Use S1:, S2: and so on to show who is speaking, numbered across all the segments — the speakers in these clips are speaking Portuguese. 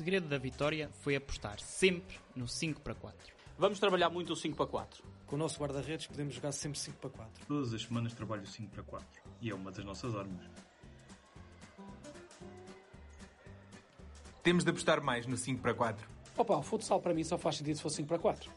S1: Segredo da vitória foi apostar sempre no 5 para 4.
S2: Vamos trabalhar muito o 5 para 4.
S3: Com o nosso guarda-redes podemos jogar sempre 5 para 4.
S4: Todas as semanas trabalho 5 para 4 e é uma das nossas armas.
S5: Temos de apostar mais no 5 para 4.
S3: Opa, o futsal para mim só faz sentido se for 5 para 4.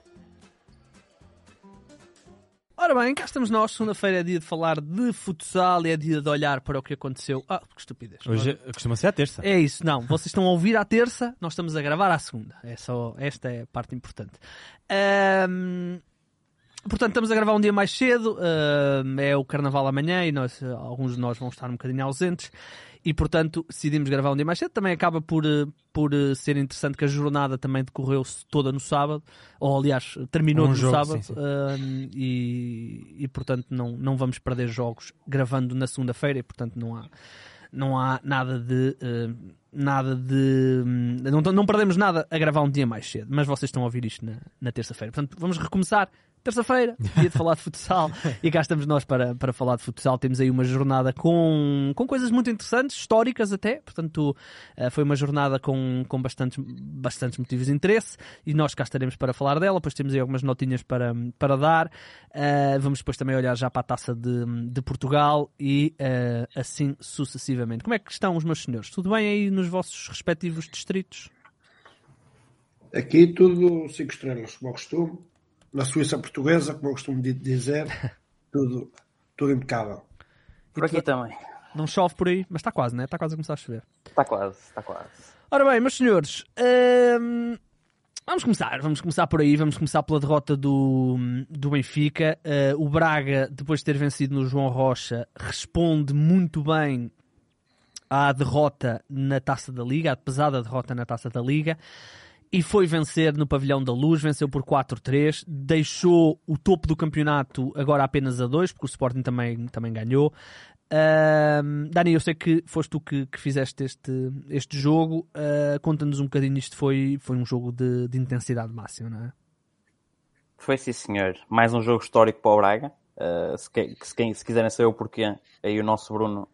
S6: Ora bem, cá estamos nós. Segunda-feira é dia de falar de futsal e é dia de olhar para o que aconteceu. Ah, que estupidez.
S7: Hoje costuma ser a terça.
S6: É isso, não. Vocês estão a ouvir à terça, nós estamos a gravar à segunda. É só, esta é a parte importante. Ahm, portanto, estamos a gravar um dia mais cedo. é o carnaval amanhã e nós, alguns de nós vão estar um bocadinho ausentes. E, portanto, decidimos gravar um dia mais cedo. Também acaba por, eh, por eh, ser interessante que a jornada também decorreu-se toda no sábado. Ou, aliás, terminou
S7: Um
S6: no
S7: jogo,
S6: sábado.
S7: sim, sim.
S6: ahm, e, e, portanto, não, não vamos perder jogos gravando na segunda-feira. E, portanto, não há não há nada de eh, nada de hum, não, não perdemos nada a gravar um dia mais cedo, mas vocês estão a ouvir isto na, na terça-feira. Portanto, vamos recomeçar terça-feira, dia de falar de futsal, e cá estamos nós para, para falar de futsal. Temos aí uma jornada com, com coisas muito interessantes, históricas até, portanto, eh, foi uma jornada com, com bastantes, bastantes motivos de interesse, e nós cá estaremos para falar dela. Depois temos aí algumas notinhas para, para dar. Eh, vamos depois também olhar já para a taça de, de Portugal e eh, assim sucessivamente. Como é que estão os meus senhores? Tudo bem aí nos vossos respectivos distritos?
S8: Aqui tudo cinco estrelas, como eu costumo. Na Suíça portuguesa, como eu costumo di- dizer, tudo, tudo impecável.
S2: Por aqui também.
S6: Não chove por aí, mas está quase, né? Está quase a começar a chover.
S2: Está quase, está quase.
S6: Ora bem, meus senhores, hum, vamos começar. Vamos começar por aí. Vamos começar pela derrota do, do Benfica. Uh, o Braga, depois de ter vencido no João Rocha, responde muito bem à derrota na Taça da Liga, à pesada derrota na Taça da Liga. E foi vencer no Pavilhão da Luz, venceu por 4-3, deixou o topo do campeonato agora apenas a 2, porque o Sporting também, também ganhou. Ahm, Dani, eu sei que foste tu que, que fizeste este, este jogo. Ah, Conta-nos um bocadinho, isto foi, foi um jogo de, de intensidade máxima, não é?
S2: Foi sim, senhor. Mais um jogo histórico para o Braga. Uh, se, que- se, se quiserem saber o porquê, aí o nosso Bruno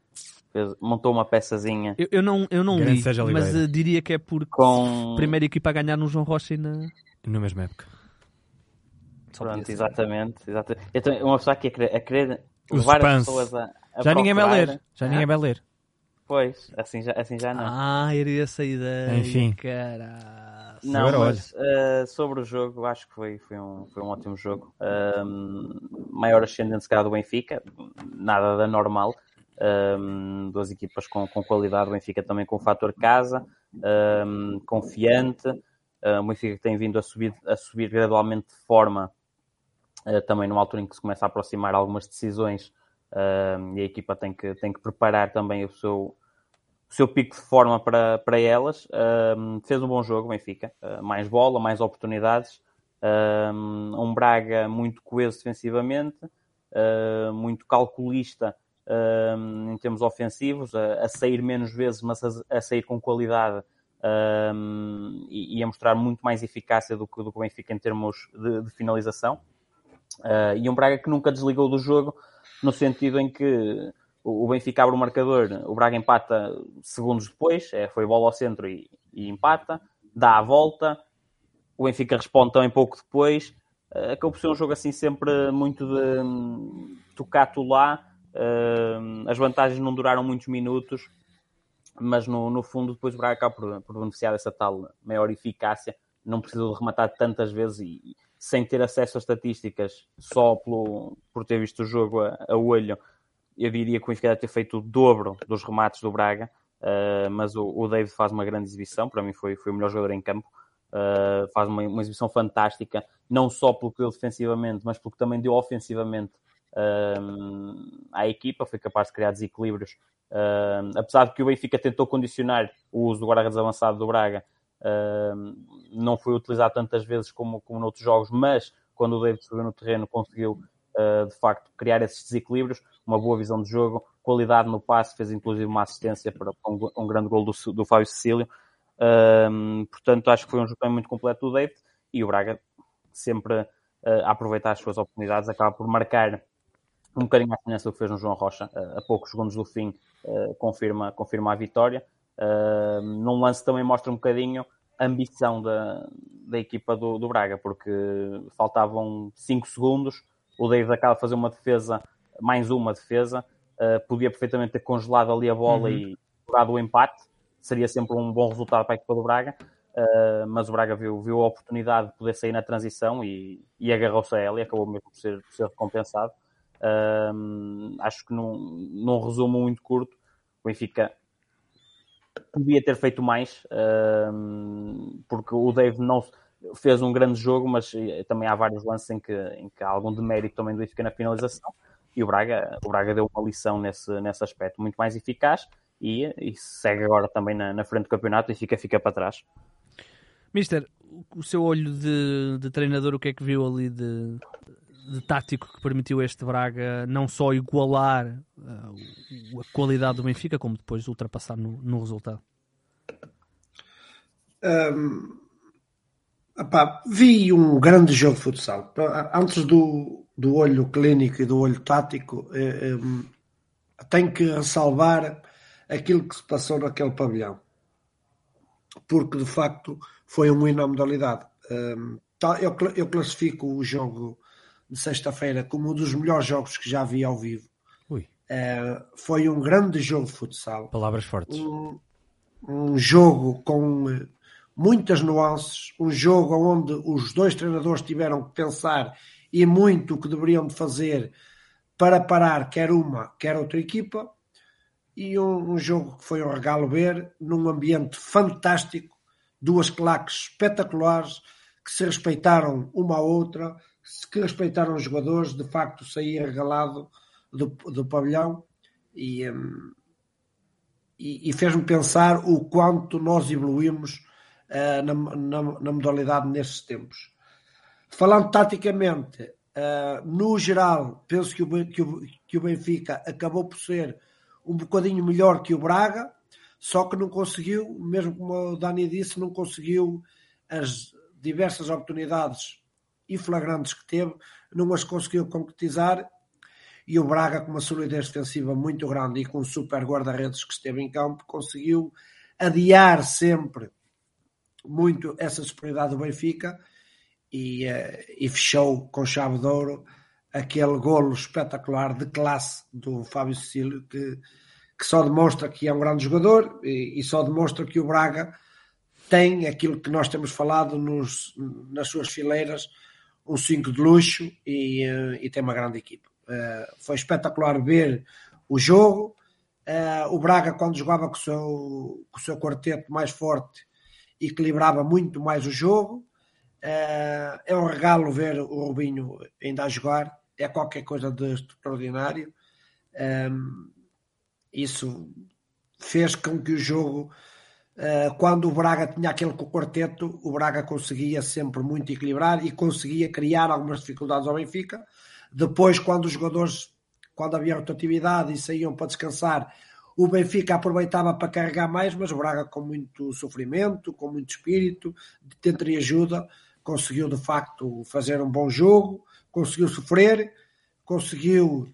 S2: fez- montou uma peçazinha
S6: Eu, eu não, eu não
S7: Grande
S6: li,
S7: Sérgio
S6: mas
S7: Oliveira.
S6: ah, diria que é porque
S2: com.
S6: primeira equipa a ganhar no João Rocha e na.
S7: Na mesma época.
S6: Só podia
S2: Pronto,
S6: ser.
S2: exatamente. exatamente. Eu, uma pessoa aqui a querer, a querer
S7: O
S2: levar as
S7: suspense.
S2: pessoas a. a
S7: Já ninguém vai
S2: procurar.
S7: ler. Já
S2: Ah,
S7: ninguém vai ler.
S2: Pois, assim já, assim já não.
S6: Ah, era essa a ideia.
S7: Enfim.
S6: Cara.
S2: Não,
S7: Agora
S2: mas uh, sobre o jogo, acho que foi, foi, um, foi um ótimo jogo. Maior ascendente, se calhar, do Benfica, nada da normal. Um, duas equipas com, com qualidade, o Benfica também com o fator casa, um, confiante. Uh, o Benfica que tem vindo a subir, a subir gradualmente de forma, uh, também numa altura em que se começa a aproximar algumas decisões um, e a equipa tem que, tem que preparar também o seu, o seu pico de forma para, para elas. Fez um bom jogo, o Benfica. Uh, mais bola, mais oportunidades. Um, Braga muito coeso defensivamente, uh, muito calculista um, em termos ofensivos, a, a sair menos vezes, mas a, a sair com qualidade um, e, e a mostrar muito mais eficácia do que, do que o Benfica em termos de, de finalização. Uh, e um Braga que nunca desligou do jogo, no sentido em que o o Benfica abre o marcador, o Braga empata segundos depois, é, foi bola ao centro e, e empata, dá a volta, o Benfica responde também pouco depois, uh, acabou por ser um jogo assim sempre muito de hum, tocato lá, as vantagens não duraram muitos minutos, mas no, no fundo depois o Braga acaba por, por beneficiar dessa tal maior eficácia, não precisou de rematar tantas vezes e, e sem ter acesso a estatísticas só pelo, por ter visto o jogo a, a olho, eu diria que o Benfica deve ter feito o dobro dos remates do Braga, uh, mas o, o David faz uma grande exibição, para mim foi, foi o melhor jogador em campo, uh, faz uma, uma exibição fantástica, não só pelo que deu defensivamente, mas pelo que também deu ofensivamente uh, à equipa, foi capaz de criar desequilíbrios. Uh, apesar de que o Benfica tentou condicionar o uso do guarda-redes avançado do Braga, uh, não foi utilizado tantas vezes como, como noutros jogos, mas quando o David subiu no terreno conseguiu uh, de facto criar esses desequilíbrios, uma boa visão de jogo, qualidade no passe, fez inclusive uma assistência para um, um grande gol do, do Fábio Cecílio. portanto, acho que foi um jogo muito completo do David e o Braga sempre a aproveitar as suas oportunidades, acaba por marcar um bocadinho a semelhança do que fez no João Rocha, a poucos segundos do fim, confirma, confirma a vitória. num lance também mostra um bocadinho a ambição da, da equipa do, do Braga, porque faltavam 5 segundos, o David acaba de fazer uma defesa, mais uma defesa, podia perfeitamente ter congelado ali a bola uhum. e jogado o empate, seria sempre um bom resultado para a equipa do Braga, Uh, mas o Braga viu, viu a oportunidade de poder sair na transição e, e agarrou-se a ela e acabou mesmo por ser, por ser recompensado. Uh, acho que num, num resumo muito curto, o Benfica podia ter feito mais, uh, porque o Dave não fez um grande jogo, mas eh, também há vários lances em que, em que há algum demérito também do Benfica na finalização. E o Braga, o Braga deu uma lição nesse, nesse aspecto muito mais eficaz e, e segue agora também na, na frente do campeonato e fica, fica para trás.
S6: Mister, o seu olho de, de treinador, o que é que viu ali de, de tático que permitiu este Braga não só igualar uh, a qualidade do Benfica, como depois ultrapassar no, no resultado?
S8: Um, opá, vi um grande jogo de futsal. Antes do, do olho clínico e do olho tático, eh, tenho que ressalvar aquilo que se passou naquele pavilhão. Porque, de facto, foi um hino à modalidade. Tá, eu, eu classifico o jogo de sexta-feira como um dos melhores jogos que já vi ao vivo. Uh, foi um grande jogo de futsal.
S7: Palavras fortes.
S8: Um, um, jogo com eh, muitas nuances, um jogo onde os dois treinadores tiveram que pensar e muito o que deveriam de fazer para parar quer uma, quer outra equipa, e um, um jogo que foi um regalo ver, num ambiente fantástico, duas claques espetaculares que se respeitaram uma à outra, que respeitaram os jogadores, de facto saí regalado do, do pavilhão e, um, e, e fez-me pensar o quanto nós evoluímos uh, na, na, na, modalidade nesses tempos. Falando taticamente, uh, no geral, penso que o, que, o, que o Benfica acabou por ser um bocadinho melhor que o Braga, só que não conseguiu, mesmo como o Dani disse, não conseguiu as diversas oportunidades e flagrantes que teve, não as conseguiu concretizar. E o Braga, com uma solidez defensiva muito grande e com um super guarda-redes que esteve em campo, conseguiu adiar sempre muito essa superioridade do Benfica e, eh, e fechou com chave de ouro aquele golo espetacular de classe do Fábio Cecílio que que só demonstra que é um grande jogador e, e só demonstra que o Braga tem aquilo que nós temos falado nos, nas suas fileiras, um 5 de luxo e, eh, e, tem uma grande equipe. Uh, foi espetacular ver o jogo. Uh, o Braga, quando jogava com o, seu, com o seu quarteto mais forte, equilibrava muito mais o jogo. É um regalo ver o Rubinho ainda a jogar, é qualquer coisa de extraordinário. Isso fez com que o jogo, eh, quando o Braga tinha aquele quarteto, o Braga conseguia sempre muito equilibrar e conseguia criar algumas dificuldades ao Benfica. Depois, quando os jogadores, quando havia rotatividade e saíam para descansar, o Benfica aproveitava para carregar mais, mas o Braga, com muito sofrimento, com muito espírito, de tentar e ajuda, conseguiu de facto fazer um bom jogo, conseguiu sofrer, conseguiu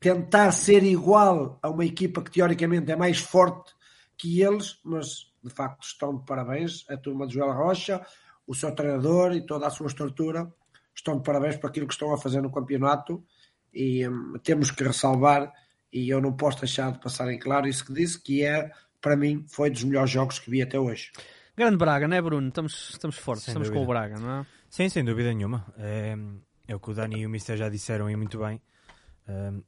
S8: tentar ser igual a uma equipa que teoricamente é mais forte que eles, mas de facto estão de parabéns a turma de Joel Rocha, o seu treinador e toda a sua estrutura estão de parabéns por aquilo que estão a fazer no campeonato e hum, temos que ressalvar e eu não posso deixar de passar em claro isso que disse, que é, para mim, foi dos melhores jogos que vi até hoje.
S6: Grande Braga, não é Bruno? Estamos, estamos fortes, sem estamos dúvida. com o Braga, não é?
S7: Sim, sem dúvida nenhuma. É, é o que o Dani e o Mister já disseram e muito bem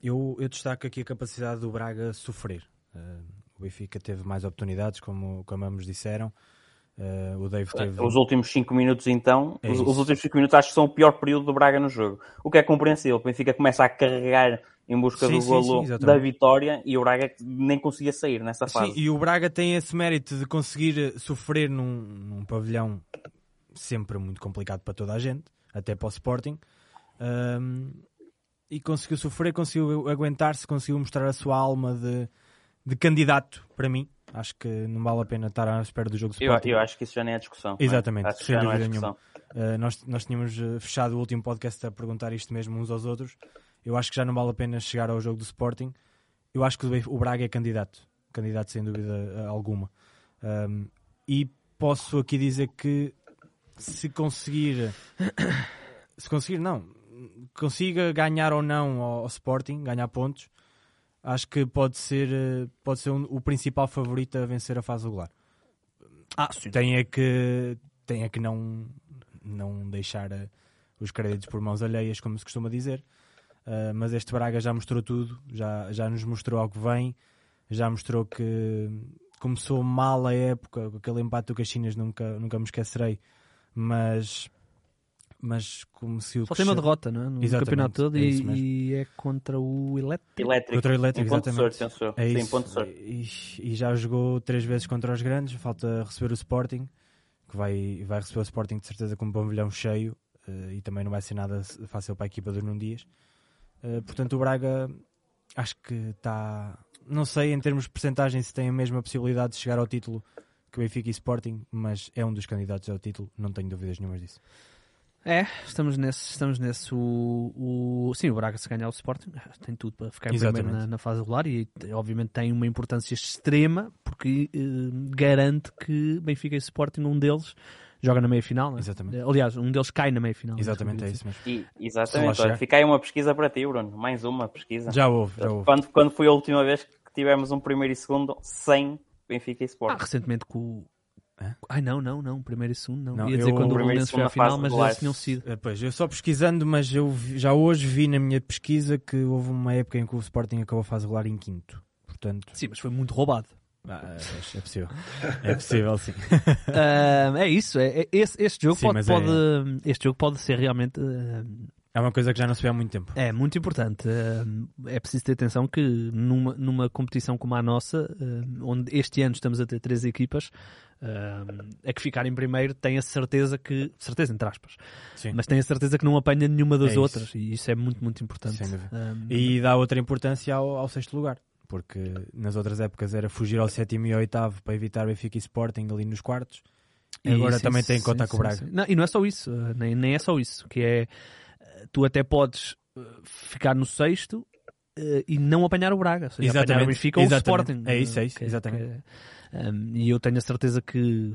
S7: eu, eu, destaco aqui a capacidade do Braga sofrer. Uh, o Benfica teve mais oportunidades, como, como ambos disseram. Uh, o Dave teve...
S2: Os últimos 5 minutos, então, é os, os, últimos 5 minutos acho que são o pior período do Braga no jogo. O que é compreensível. O Benfica começa a carregar em busca
S7: Sim,
S2: do golo
S7: sim,
S2: da vitória e o Braga nem conseguia sair nessa fase.
S7: Sim, e o Braga tem esse mérito de conseguir eh, sofrer num, num pavilhão sempre muito complicado para toda a gente, até para o Sporting. Ahm, e conseguiu sofrer, conseguiu aguentar-se, conseguiu mostrar a sua alma de, de candidato para mim. Acho que não vale a pena estar à espera do jogo do
S2: Eu,
S7: Sporting.
S2: eu acho que isso já nem é discussão. é?
S7: Exatamente, sem
S2: já não é
S7: nenhuma. Uh, nós, nós tínhamos uh, fechado o último podcast a perguntar isto mesmo uns aos outros. Eu acho que já não vale a pena chegar ao jogo do Sporting. Eu acho que o Braga é candidato, candidato sem dúvida uh, alguma. Um, e posso aqui dizer que se conseguir, se conseguir, não, consiga ganhar ou não ao, ao Sporting, ganhar pontos, acho que pode ser, uh, pode ser um- o principal favorito a vencer a fase regular.
S6: Ah, sim.
S7: Tem é que, tem é que não, não deixar eh, os créditos por mãos alheias, como se costuma dizer. Uh, mas este Braga já mostrou tudo, já, já nos mostrou ao que vem, já mostrou que começou mal a época, com aquele empate do Caxinas nunca, nunca me esquecerei, mas, mas conseguiu
S6: Só tem uma derrota, não é? No
S7: Exatamente,
S6: campeonato todo
S7: é
S6: e, e é contra o Elétrico.
S2: Elétrico.
S7: Contra o Elétrico,
S2: Em ponto de
S7: exatamente.
S2: sorte.
S7: É
S2: Sim,
S7: isso.
S2: ponto de sorte.
S7: E, e já jogou três vezes contra os grandes, falta receber o Sporting, que vai, vai receber o Sporting de certeza com um pavilhão cheio eh, e também não vai ser nada fácil para a equipa do Nuno Dias. Eh, portanto, o Braga acho que está. Não sei em termos de percentagem se tem a mesma possibilidade de chegar ao título que o Benfica e Sporting, mas é um dos candidatos ao título, não tenho dúvidas nenhumas disso.
S6: É, estamos nesse. Estamos nesse o, o- sim, o Braga se ganhar o Sporting tem tudo para ficar em primeiro
S7: Exatamente.
S6: na, na fase regular e obviamente tem uma importância extrema porque eh, garante que Benfica e Sporting, um deles joga na meia final. não é?
S7: Exatamente.
S6: Eh, Aliás, um deles cai na meia final.
S7: Exatamente, é isso mesmo.
S2: E, exatamente. Olha, fica aí uma pesquisa para ti, Bruno. Mais uma pesquisa.
S7: Já houve, já houve.
S2: Quando, quando foi a última vez que tivemos um primeiro e segundo sem Benfica e
S6: Ah,
S2: Sport?
S6: recentemente com o.
S7: Hã?
S6: Ai não, não, não, primeiro e segundo não.
S7: Não,
S6: Ia dizer
S7: eu-
S6: quando o Belenenses foi à final, mas eles tinham sido.
S7: Eh, Pois, eu só pesquisando, mas eu vi- já hoje vi na minha pesquisa que houve uma época em que o Sporting acabou a fase regular em quinto. Portanto,
S6: Sim, mas foi muito roubado.
S7: ah, é possível. É possível, sim.
S6: Ah, é isso, é, é- esse, este, jogo
S7: Sim,
S6: pode,
S7: mas é-
S6: pode, este jogo pode ser realmente ah,
S7: É uma coisa que já não se vê há muito tempo.
S6: É muito importante. Eh, É preciso ter atenção que numa, numa competição como a nossa, onde este ano estamos a ter três equipas, eh, a que ficar em primeiro tem a certeza que, certeza entre aspas,
S7: Sim.
S6: mas tem a certeza que não apanha nenhuma das
S7: É
S6: outras e isso é muito, muito importante.
S7: E dá outra importância ao, ao sexto lugar. Porque nas outras épocas era fugir ao sétimo e ao oitavo para evitar Benfica e Sporting ali nos quartos. E agora
S6: sim,
S7: também tem conta
S6: sim,
S7: com o Braga.
S6: Não, e não é só isso, eh, nem, nem é só isso, que é eh, tu até podes eh, ficar no sexto e não apanhar o Braga, ou seja, apanhar o
S7: Exatamente,
S6: Benfica ou o
S7: exatamente.
S6: Sporting.
S7: É isso, é isso,
S6: que-
S7: exatamente.
S6: que- um, e eu tenho a certeza que,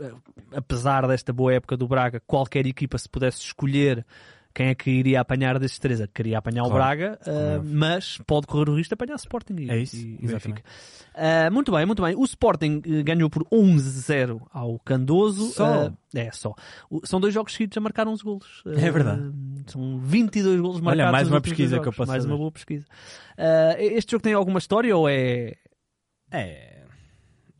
S6: eh, apesar desta boa época do Braga, qualquer equipa, se pudesse escolher quem é que iria apanhar destes três, eu queria apanhar o
S7: Claro,
S6: Braga, eh,
S7: é óbvio.
S6: mas pode correr o risco de apanhar o Sporting e,
S7: É isso,
S6: e-
S7: exatamente.
S6: Ah, muito bem, muito bem. O Sporting eh, ganhou por 11-0 ao Candoso.
S7: Só?
S6: Ah, é, só. O- são dois jogos seguidos a marcar uns golos.
S7: É verdade.
S6: Ah, são 22 golos
S7: Olha,
S6: marcados.
S7: mais
S6: nos
S7: uma pesquisa que eu posso
S6: Mais uma boa pesquisa. Este jogo tem alguma história ou é...
S7: É,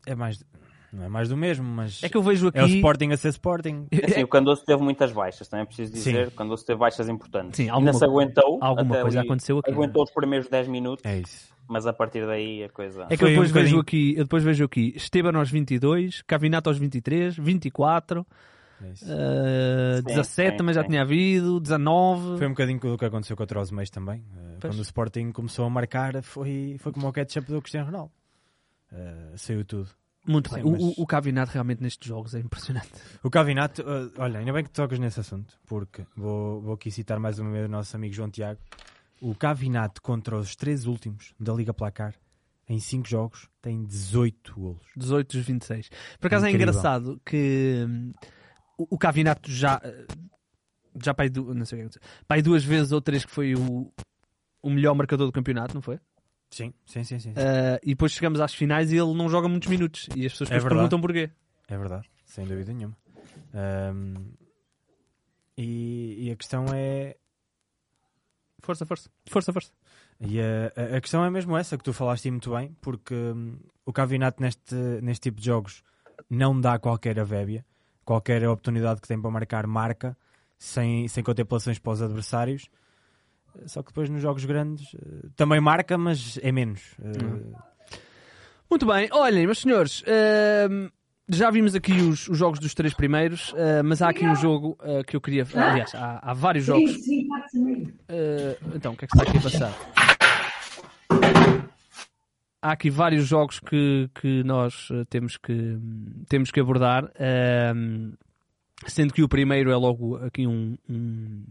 S7: é mais, não é mais do mesmo, mas
S6: É que eu vejo aqui...
S7: é o Sporting a ser Sporting.
S2: Assim, o Candoso teve muitas baixas, também é preciso dizer.
S7: Sim.
S2: O Candoso teve baixas importantes.
S6: Sim,
S2: Ainda
S6: alguma-
S2: se aguentou.
S6: alguma
S2: até
S6: coisa
S2: ali,
S6: aconteceu aqui,
S2: Aguentou os primeiros 10 minutos,
S7: É isso.
S2: mas a partir daí a coisa.
S6: É que eu
S7: um
S6: depois, vejo
S7: bocadinho-
S6: aqui, eu depois vejo aqui Esteban aos 22, Cavinato aos 23, 24,
S7: É isso.
S6: ah,
S2: Sim,
S6: 17
S2: sim,
S6: também já
S2: sim.
S6: tinha havido, 19.
S7: Foi um bocadinho o que aconteceu contra os Meis também. Uh,
S6: Pois.
S7: Quando o Sporting começou a marcar, foi, foi como o ketchup do Cristiano Ronaldo. Uh, saiu tudo.
S6: Muito
S7: Sim,
S6: bem. O-
S7: mas-
S6: O, o Cavinato realmente nestes jogos é impressionante.
S7: O Cavinato, uh, olha, ainda bem que tocas nesse assunto, porque vou, vou aqui citar mais uma vez o nosso amigo João Tiago. O Cavinato contra os três últimos da Liga Placar, em 5 jogos, tem 18 golos.
S6: 18 dos 26. Por acaso é engraçado que hum, o, o Cavinato já, eh, já aí, du- não sei o que é que aí duas vezes ou três que foi o, o melhor marcador do campeonato, não foi?
S7: Sim, sim, sim. sim.
S6: Ah, e depois chegamos às finais e ele não joga muitos minutos. E as pessoas
S7: É
S6: perguntam porquê.
S7: É verdade, sem dúvida nenhuma. Um, e, e a questão é.
S6: Força, força. Força, força.
S7: E a, a- questão é mesmo essa que tu falaste muito bem, porque hum, o Cavinato neste, neste tipo de jogos não dá qualquer avébia, qualquer oportunidade que tem para marcar, marca, sem, sem contemplações para os adversários. Só que depois nos jogos grandes eh, também marca, mas é menos. Eh,
S6: Muito bem, olhem, meus senhores, ehm, já vimos aqui os, os jogos dos três primeiros, eh, mas há aqui um jogo eh, que eu queria. Aliás, há, há vários jogos. Então, o que é que está aqui a passar? Há aqui vários jogos que, que nós temos que, temos que abordar, ehm, sendo que o primeiro é logo aqui um, um,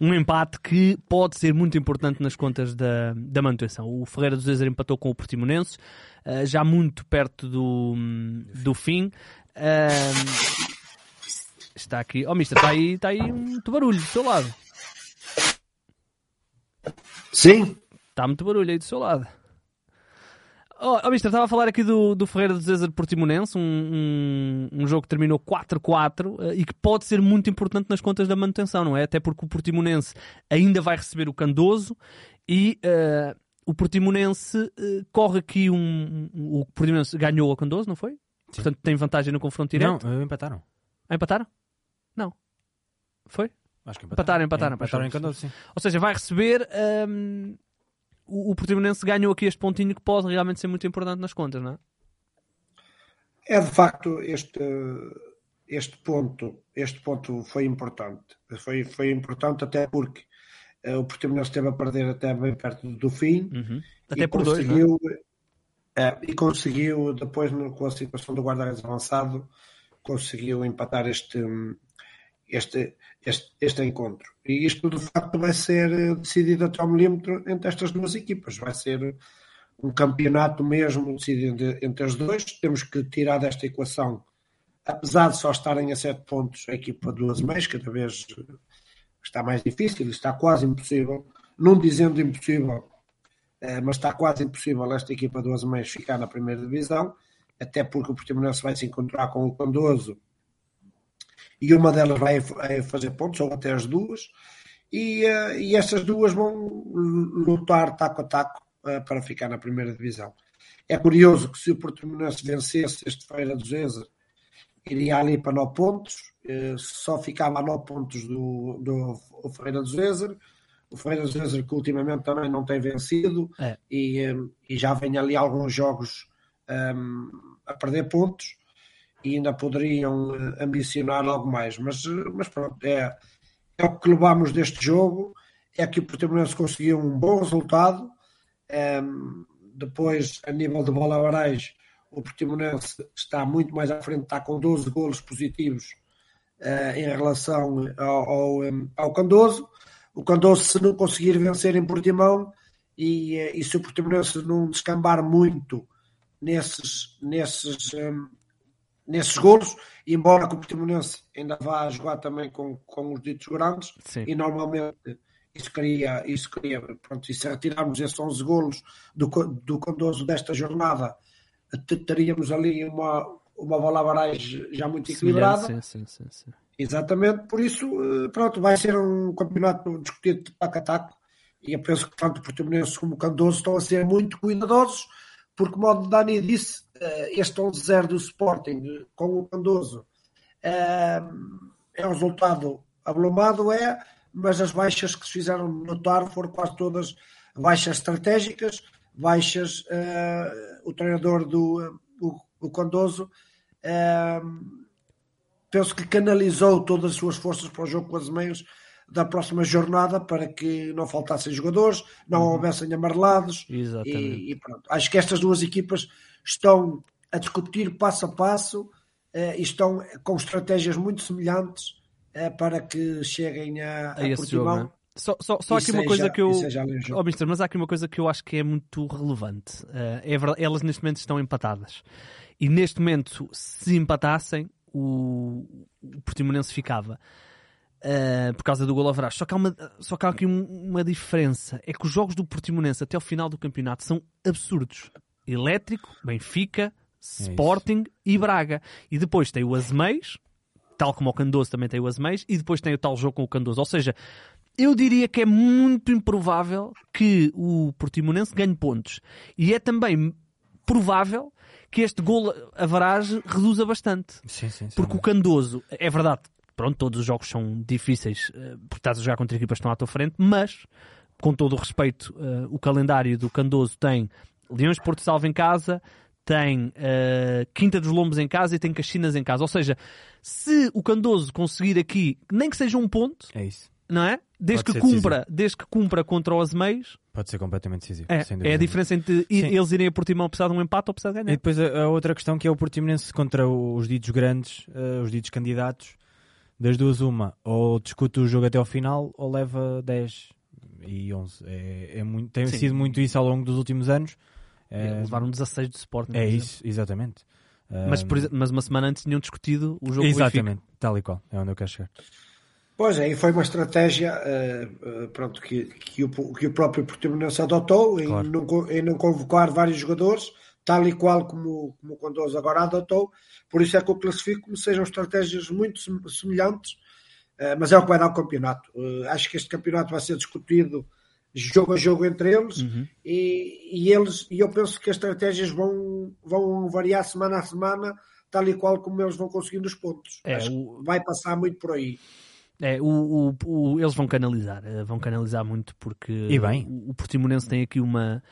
S6: um empate que pode ser muito importante nas contas da, da manutenção. O Ferreira do Zezer empatou com o Portimonense, eh, já muito perto do, do fim. Ehm, está aqui. Oh, mister, está aí, está aí um barulho do seu lado.
S8: Sim,
S6: Está muito barulho aí do seu lado. Oh, oh mister, estava a falar aqui do, do Ferreira do Zezer Portimonense, um, um, um jogo que terminou 4-4 eh, e que pode ser muito importante nas contas da manutenção, não é? Até porque o Portimonense ainda vai receber o Candoso e eh, o Portimonense eh, corre aqui um, um- O Portimonense ganhou o Candoso, não foi? Portanto, tem vantagem no confronto
S7: não,
S6: direto.
S7: eh, empataram.
S6: Ah, empataram? Não. Foi?
S7: Acho que
S6: Empataram, empataram,
S7: É, empataram em
S6: empataram.
S7: Candoso, sim.
S6: Ou seja, vai receber. hum, o, o Portimonense ganhou aqui este pontinho que pode realmente ser muito importante nas contas, não é?
S8: é de facto este, este ponto, este ponto foi importante. Foi, foi importante até porque eh, o Portimonense esteve a perder até bem perto do fim
S6: Uhum.
S8: e
S6: Até por dois, é?
S8: conseguiu, eh, e conseguiu depois com a situação do guarda-redes avançado conseguiu empatar este, este, este, este encontro. E isto de facto vai ser eh, decidido até ao milímetro entre estas duas equipas. Vai ser um campeonato mesmo decidido entre- as dois. Temos que tirar desta equação, apesar de só estarem a sete pontos, a equipa do Azemais, cada vez eh, está mais difícil, está quase impossível. Não dizendo impossível, eh, mas está quase impossível esta equipa do Azemais ficar na primeira divisão, até porque o Portimonense vai se encontrar com o Condoso e uma delas vai vai fazer pontos, ou até as duas, e, eh, e essas duas vão lutar taco a taco eh, para ficar na primeira divisão. É curioso que se o Portimonense vencesse este Feira do Zezer, iria ali para 9 pontos, eh, só ficava a 9 pontos do, do Feira do Zezer, o Feira do Zezer que ultimamente também não tem vencido
S6: É.
S8: e, e já vem ali alguns jogos ehm, a perder pontos e ainda poderiam eh, ambicionar algo mais, mas, eh, mas pronto, é, é o que levamos deste jogo, é que o Portimonense conseguiu um bom resultado, Ehm, depois a nível de bola Barais, o Portimonense está muito mais à frente, está com 12 golos positivos eh, em relação ao, ao, em, ao Candoso. O Candoso, se não conseguir vencer em Portimão e, e se o Portimonense não descambar muito nesses, nesses, em, nesses golos, embora que o Portimonense ainda vá jogar também com, com os ditos grandes,
S6: Sim.
S8: e normalmente isso queria, isso queria, pronto, e se retirarmos esses 11 golos do, do Condoso desta jornada, te- teríamos ali uma, uma bola Barais já muito equilibrada.
S6: Sim, sim, sim, sim.
S8: Exatamente, por isso, eh, pronto, vai ser um campeonato discutido de taco a taco e eu penso que tanto o Portimonense como o Candoso estão a ser muito cuidadosos, porque, como o Dani disse, este 11-0 do Sporting eh, com o Candoso eh, é um resultado ablomado, é, mas as baixas que se fizeram notar foram quase todas baixas estratégicas, baixas, eh, o treinador do eh, o, o Candoso eh, penso que canalizou todas as suas forças para o jogo com as meias da próxima jornada para que não faltassem jogadores, não houvessem amarelados
S6: Exatamente.
S8: e, e pronto. Acho que estas duas equipas estão a discutir passo a passo eh, e estão com estratégias muito semelhantes eh, para que cheguem a,
S6: a
S8: a
S6: esse jogo,
S8: Portimão.
S6: é? Só, só, só aqui uma
S8: seja-
S6: coisa que eu. Oh, mister, mas há aqui uma coisa que eu acho que é muito relevante. Eh, é verdade, elas neste momento estão empatadas. E neste momento, se empatassem, o, o Portimonense ficava. eh, por causa do gol average. Só que há, uma, só que há aqui um- uma diferença. É que os jogos do Portimonense até o final do campeonato são absurdos. Elétrico, Benfica, Sporting e Braga. E depois tem o Azeméis, tal como o Candoso também tem o Azeméis, e depois tem o tal jogo com o Candoso. Ou seja, eu diria que é muito improvável que o Portimonense ganhe pontos. E é também provável que este gol average reduza bastante.
S7: Sim, sim, sim.
S6: Porque o Candoso, é verdade, pronto, todos os jogos são difíceis, eh, porque estás a jogar contra equipas que estão à tua frente, mas com todo o respeito, uh, o calendário do Candoso tem Leões Porto Salvo em casa, tem uh, Quinta dos Lombos em casa e tem Caxinas em casa. Ou seja, se o Candoso conseguir aqui, nem que seja um ponto,
S7: é isso.
S6: não é? Desde que, cumpra, desde que cumpra contra os Azemeios,
S7: pode ser completamente decisivo.
S6: É, é a diferença entre Sim. eles irem a Portimão precisar de um empate ou precisar de ganhar.
S7: E depois a, a, outra questão que é o Portimonense contra os ditos grandes, uh, os ditos candidatos, das duas uma, ou discute o jogo até ao final ou leva 10 e 11. É, é muito, tem Sim. sido muito isso ao longo dos últimos anos.
S6: É, levaram 16 de Sporting.
S7: É isso, exatamente.
S6: Mas, por, mas uma semana antes tinham discutido o jogo
S7: Exatamente, tal e qual, é onde eu quero chegar.
S8: Pois é, e foi uma estratégia uh, uh, pronto, que, que, o, que o próprio Portimonense adotou claro. em, não, em não convocar vários jogadores, tal e qual como, como o Condoso agora adotou. Por isso é que eu classifico como sejam estratégias muito semelhantes, uh, mas é o que vai dar o campeonato. acho que este campeonato vai ser discutido jogo a jogo entre eles uhum. e, e, eles e eu penso que as estratégias vão, vão variar semana a semana tal e qual como eles vão conseguindo os pontos é, o... vai passar muito por aí
S6: é, o, o, o, eles vão canalizar eh, vão canalizar muito porque
S7: e bem.
S6: o, o Portimonense tem aqui uma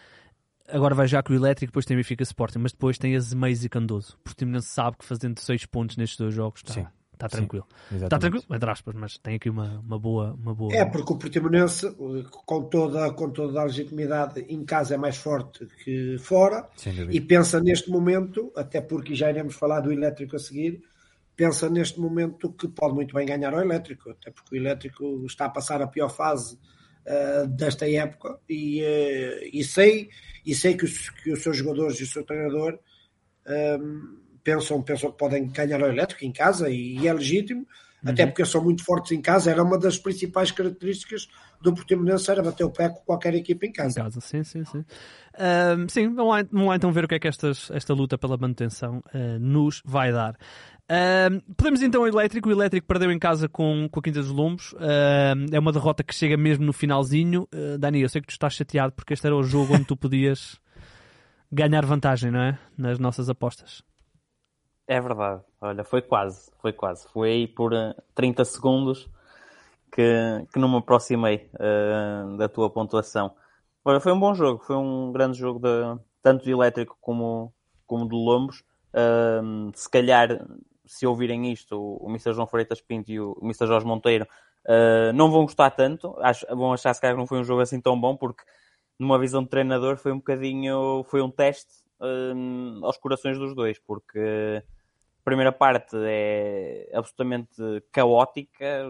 S6: agora vai já com o Elétrico depois tem o Benfica Sporting mas depois tem as Meias e Candoso o Portimonense sabe que fazendo 6 pontos nestes dois jogos está, Está tranquilo. Está tranquilo, entre aspas, mas tem aqui uma, uma, boa, uma boa.
S8: É, porque o Portimonense, com toda, com toda a legitimidade, em casa é mais forte que fora. E pensa neste momento, até porque já iremos falar do elétrico a seguir, pensa neste momento que pode muito bem ganhar o elétrico, até porque o elétrico está a passar a pior fase uh, desta época. E, uh, e, sei, e sei que os, que os seus jogadores e o seu treinador. Um, pensam, pensam que podem ganhar o elétrico em casa e, e é legítimo, uhum. até porque são muito fortes em casa. Era uma das principais características do Portimonense, era bater o pé com qualquer equipa em casa.
S6: Em casa, sim, sim, sim. Sim, vamos lá, vamos lá, então ver o que é que estas, esta luta pela manutenção uh, nos vai dar. Podemos então o elétrico. O elétrico perdeu em casa com, com a Quinta dos Lombos. É uma derrota que chega mesmo no finalzinho. Uh, Dani, eu sei que tu estás chateado porque este era o jogo onde tu podias ganhar vantagem, não é? Nas nossas apostas.
S2: É verdade. Olha, foi quase, foi quase. Foi aí por 30 eh, segundos que, que não me aproximei uh, da tua pontuação. Olha, foi um bom jogo, foi um grande jogo de, tanto de elétrico como, como de Lombos. Uh, se calhar, se ouvirem isto, o, o Mr. João Freitas Pinto e o, o Mr. Jorge Monteiro uh, não vão gostar tanto, acho, vão achar se calhar que não foi um jogo assim tão bom, porque numa visão de treinador foi um bocadinho, foi um teste aos corações dos dois, porque primeira parte é absolutamente caótica,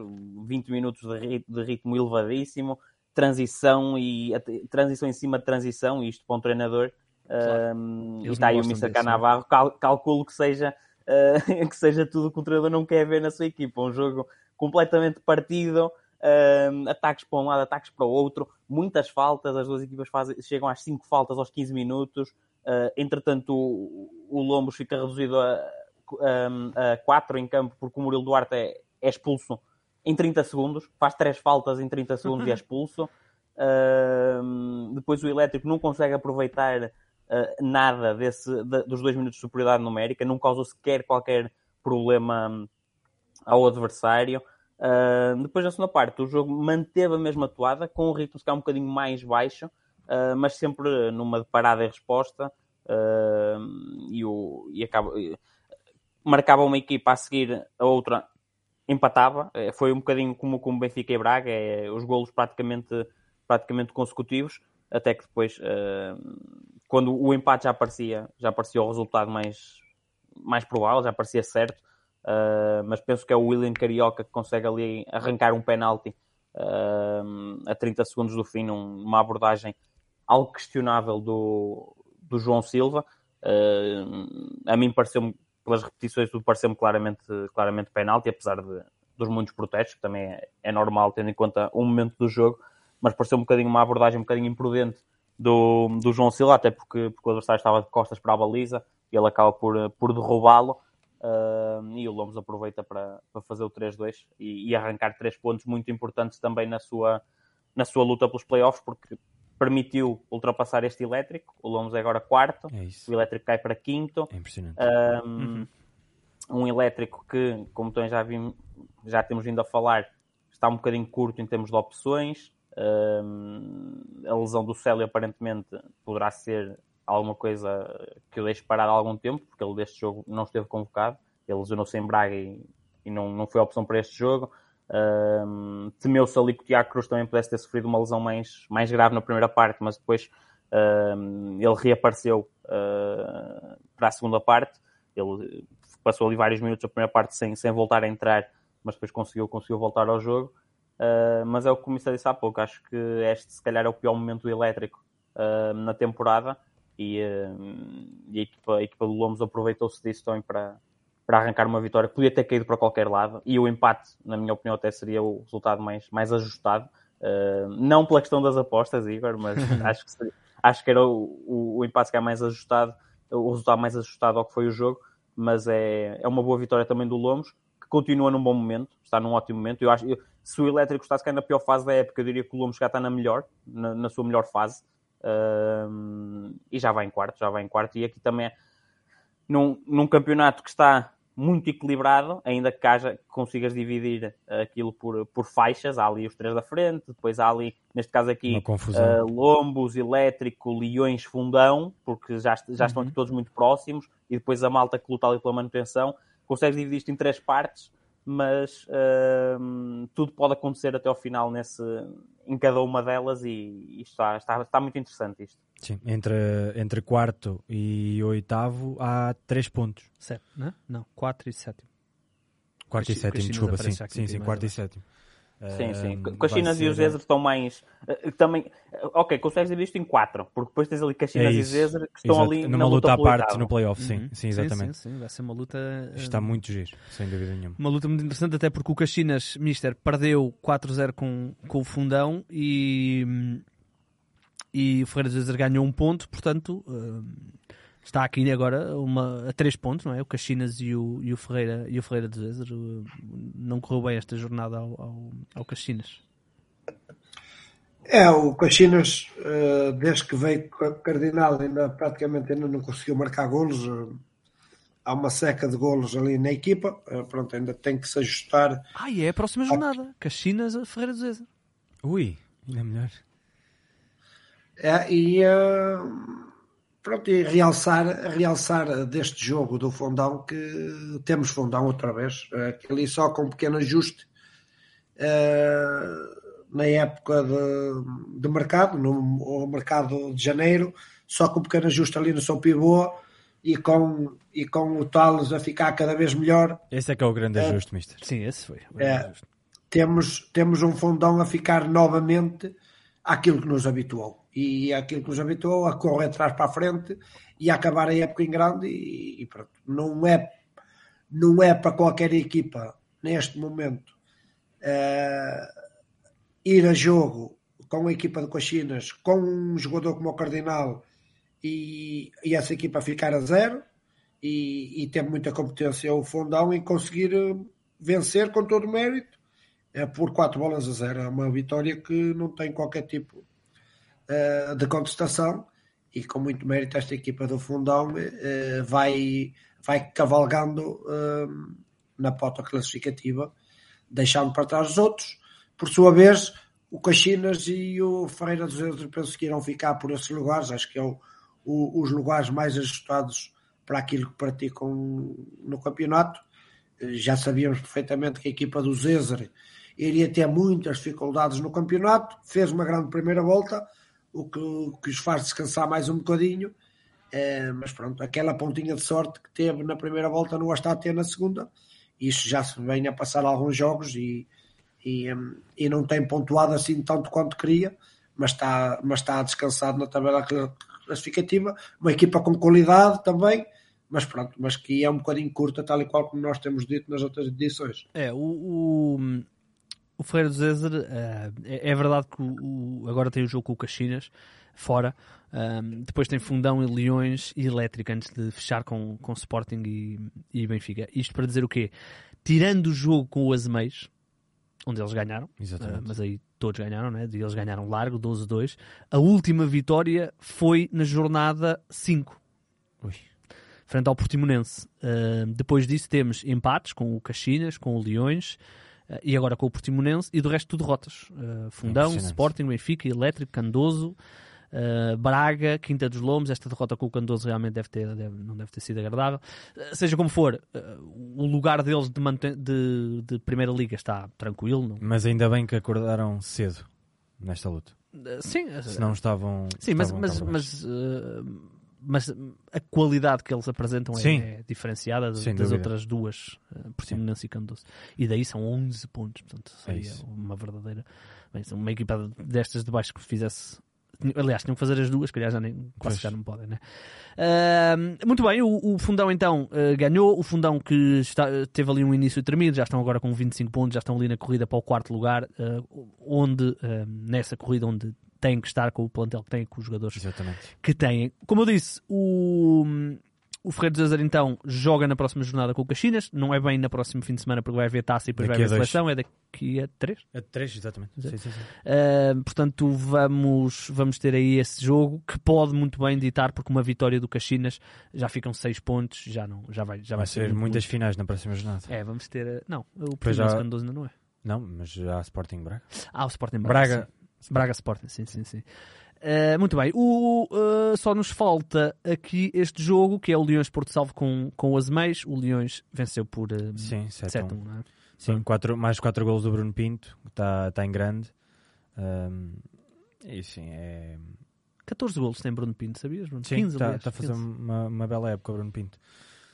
S2: 20 minutos de ritmo, de ritmo elevadíssimo, transição e transição em cima de transição, e isto para um treinador. Claro. Um, e está aí o Mr. Canavarro, cal, calculo que seja, uh, que seja tudo que o treinador não quer ver na sua equipa. Um jogo completamente partido, uh, ataques para um lado, ataques para o outro, muitas faltas, as duas equipas fazem, chegam às 5 faltas aos 15 minutos. Uh, entretanto, o, o Lombos fica reduzido a um, a 4 em campo, porque o Murilo Duarte é, é, expulso em 30 segundos, faz três faltas em 30 segundos uhum. e é expulso. Um, depois o Elétrico não consegue aproveitar uh, nada desse, de, dos dois minutos de superioridade numérica, não causou sequer qualquer problema ao adversário. Uh, depois, na segunda parte, o jogo manteve a mesma atuada, com o ritmo se um bocadinho mais baixo, uh, mas sempre numa parada e resposta. Uh, e, o, e acaba, marcava uma equipa a seguir, a outra empatava. É, foi um bocadinho como com o Benfica e Braga, é, os golos praticamente, praticamente consecutivos, até que depois, uh, quando o empate já aparecia, já aparecia o resultado mais, mais provável, já parecia certo. Uh, mas penso que é o William Carioca que consegue ali arrancar um penalti uh, a 30 segundos do fim, numa abordagem algo questionável do, do João Silva. A mim pareceu-me pelas repetições, tudo pareceu-me claramente, claramente penalti, apesar de, dos muitos protestos, que também é, é, normal, tendo em conta o momento do jogo, mas pareceu um bocadinho uma abordagem um bocadinho imprudente do, do João Silva, até porque, porque o adversário estava de costas para a baliza e ele acaba por, por derrubá-lo. Uh, e o Lomos aproveita para, para fazer o 3-2 e, e, arrancar três pontos muito importantes também na sua, na sua luta pelos playoffs, porque permitiu ultrapassar este elétrico. O Lomos é agora quarto, é o elétrico cai para quinto.
S7: É impressionante.
S2: Um, uhum. um elétrico que, como também já, vim, já temos vindo a falar, está um bocadinho curto em termos de opções. Uh, a lesão do Célio aparentemente poderá ser alguma coisa que o deixe parar há algum tempo, porque ele deste jogo não esteve convocado. Ele lesionou-se em Braga e, e, não, não foi a opção para este jogo. Uh, Temeu-se ali que o Tiago Cruz também pudesse ter sofrido uma lesão mais, mais grave na primeira parte, mas depois uh, ele reapareceu uh, para a segunda parte. Ele passou ali vários minutos a primeira parte sem, sem voltar a entrar, mas depois conseguiu, conseguiu voltar ao jogo. Uh, mas é o que o Comissário disse há pouco. Acho que este, se calhar, é o pior momento elétrico uh, na temporada e, e a, equipa, a, equipa, do Lomos aproveitou-se disso também para, para arrancar uma vitória. Podia ter caído para qualquer lado e o empate, na minha opinião, até seria o resultado mais, mais ajustado. não pela questão das apostas, Igor, mas acho, que seria, acho que era o, o, o empate que é mais ajustado, o resultado mais ajustado ao que foi o jogo. Mas é, é uma boa vitória também do Lomos que continua num bom momento, está num ótimo momento. Eu acho, eu, se o Elétrico está cá na pior fase da época, eu diria que o Lomos já está na melhor, na, na sua melhor fase. Uh, e já vai em quarto, já vai em quarto. E aqui também, num, num campeonato que está muito equilibrado, ainda que haja, consigas dividir aquilo por, por faixas, há ali os três da frente, depois há ali, neste caso aqui, uh, Lombos, Elétrico, Leões, Fundão, porque já, já uhum. estão aqui todos muito próximos, e depois a malta que luta ali pela manutenção, consegues dividir isto em três partes, mas uh, tudo pode acontecer até ao final nesse, em cada uma delas e, e está, está, está muito interessante isto.
S7: Sim, entre, entre quarto e oitavo há três pontos.
S6: Sete, não? Não, quatro e sétimo.
S7: Quarto e sétimo, desculpa, sim, sim, sim, quarto e sétimo.
S2: Sim, sim. Caxinas e o Zezer estão mais. Eh, também. Ok, consegues dividir isto em quatro, porque depois tens ali Caxinas é e Zezer que estão
S7: Exato.
S2: ali
S7: numa luta, à parte no playoff, sim, uhum. sim, exatamente.
S6: Sim, sim, sim, vai ser uma luta.
S7: Está muito giro, sem dúvida nenhuma.
S6: Uma luta muito interessante, até porque o Caxinas, Mister, perdeu 4-0 com, com o Fundão e. E o Ferreira de Zezer ganhou um ponto, portanto. Uh, está aqui agora uma, a três pontos, não é? O Caxinas e o, e o Ferreira e o Ferreira de Zezer. Não correu bem esta jornada ao, ao, ao Caxinas.
S8: É, o Caxinas, uh, desde que veio Cardinal, ainda praticamente ainda não conseguiu marcar golos. Uh, há uma seca de golos ali na equipa. Uh, pronto, ainda tem que se ajustar.
S6: Ah, e é a próxima jornada. Caxinas, Ferreira de Zezer.
S7: Ui, ainda melhor.
S8: É, e Pronto, e realçar, realçar deste jogo do Fundão que temos Fundão outra vez, ali só com um pequeno ajuste uh, na época de, de mercado, no mercado de janeiro, só com um pequeno ajuste ali no seu pivô e com, e com o Tales a ficar cada vez melhor.
S7: Esse é que é o grande uh, ajuste, Mister.
S6: Sim, esse foi.
S8: É, temos, temos um Fundão a ficar novamente àquilo que nos habituou e aquilo que nos habituou a correr atrás para a frente e a acabar a época em grande e, e pronto. Não é, não é para qualquer equipa neste momento uh, ir a jogo com a equipa de Cochinas, com um jogador como o Cardinal e, e essa equipa ficar a zero e, e ter muita competência o fundão em conseguir eh, vencer com todo o mérito é por quatro bolas a zero. É uma vitória que não tem qualquer tipo uh, de contestação e com muito mérito esta equipa do Fundão uh, vai, vai cavalgando uh, na pota classificativa, deixando para trás os outros. Por sua vez, o Caxinas e o Ferreira dos Euros penso que irão ficar por esses lugares, acho que é o, o, os lugares mais ajustados para aquilo que praticam no campeonato. Já sabíamos perfeitamente que a equipa do Zezer iria ter muitas dificuldades no campeonato, fez uma grande primeira volta, o que, que os faz descansar mais um bocadinho. É, mas pronto, aquela pontinha de sorte que teve na primeira volta não a está a ter na segunda. Isso já se vem a passar alguns jogos e, e, e não tem pontuado assim tanto quanto queria, mas está, mas está descansado na tabela classificativa. Uma equipa com qualidade também, mas pronto, mas que é um bocadinho curta, tal e qual como nós temos dito nas outras edições.
S6: É, o, o, o Ferreira do Zezer, uh, é, é, verdade que o, o, agora tem o jogo com o Caxinas, fora. Um, ehm, depois tem Fundão e Leões e Elétrica antes de fechar com, com Sporting e, e Benfica. Isto para dizer o quê? Tirando o jogo com o Azeméis, onde eles ganharam, uh, mas aí todos ganharam, né? eles ganharam largo, 12-2. A última vitória foi na jornada 5, Ui. frente ao Portimonense. Uh, depois disso temos empates com o Caxinas, com o Leões, e agora com o Portimonense, e do resto tudo derrotas. Uh, Fundão. Sporting, Benfica, Elétrico, Candoso, uh, Braga, Quinta dos Lombos. Esta derrota com o Candoso realmente deve ter, deve- não deve ter sido agradável. Uh, seja como for, uh, o lugar deles de, de, de Primeira Liga está tranquilo. Não?
S7: Mas ainda bem que acordaram cedo nesta luta.
S6: Sim,
S7: Se não estavam.
S6: Sim,
S7: estavam
S6: mas, mas, mas a qualidade que eles apresentam é,
S7: Sim.
S6: é diferenciada das, das outras duas, uh, Portimonense e Candoso. E daí são 11 pontos, portanto
S7: É
S6: seria
S7: isso.
S6: uma verdadeira. Bem, uma equipa destas de baixo que fizesse. Aliás, tinham que fazer as duas, que aliás já nem, quase já não podem, né? Uh, muito bem, o, o Fundão então uh, ganhou. O Fundão que está, teve ali um início tremido, já estão agora com 25 pontos, já estão ali na corrida para o quarto lugar, uh, onde, nessa corrida, onde têm que estar com o plantel que têm, com os jogadores
S7: Exatamente.
S6: que têm. Como eu disse, o, o Ferreira de Azer então joga na próxima jornada com o Caxinas, não é bem na próximo fim de semana porque vai haver taça e depois
S7: Daqui
S6: vai haver seleção, é daqui a três.
S7: A três, exatamente. Sim, sim, sim.
S6: Uh, portanto, vamos, vamos ter aí esse jogo que pode muito bem ditar, porque uma vitória do Caxinas já ficam seis pontos, já, não, já vai, já vai
S7: Vai ser
S6: muito
S7: muitas
S6: luto.
S7: finais na próxima jornada.
S6: É, vamos ter. uh, Não, o Portimonense
S7: já-
S6: Candoso ainda não é.
S7: Não, mas há Sporting Braga.
S6: Ah, o Sporting Braga.
S7: Braga.
S6: Braga Sporting, sim, sim, sim. Uh, muito bem, o, uh, só nos falta aqui este jogo que é o Leões Porto Salvo com, com o Azeméis. O Leões venceu por uh,
S7: Sim, 7
S6: 7 não é?
S7: Sim, quatro, mais 4 golos do Bruno Pinto, que está tá em grande. Ahm, e sim, é.
S6: 14 golos tem Bruno Pinto, sabias? Bruno?
S7: Sim,
S6: 15,
S7: está
S6: aliás,
S7: a fazer
S6: 15.
S7: uma, uma bela época o Bruno Pinto.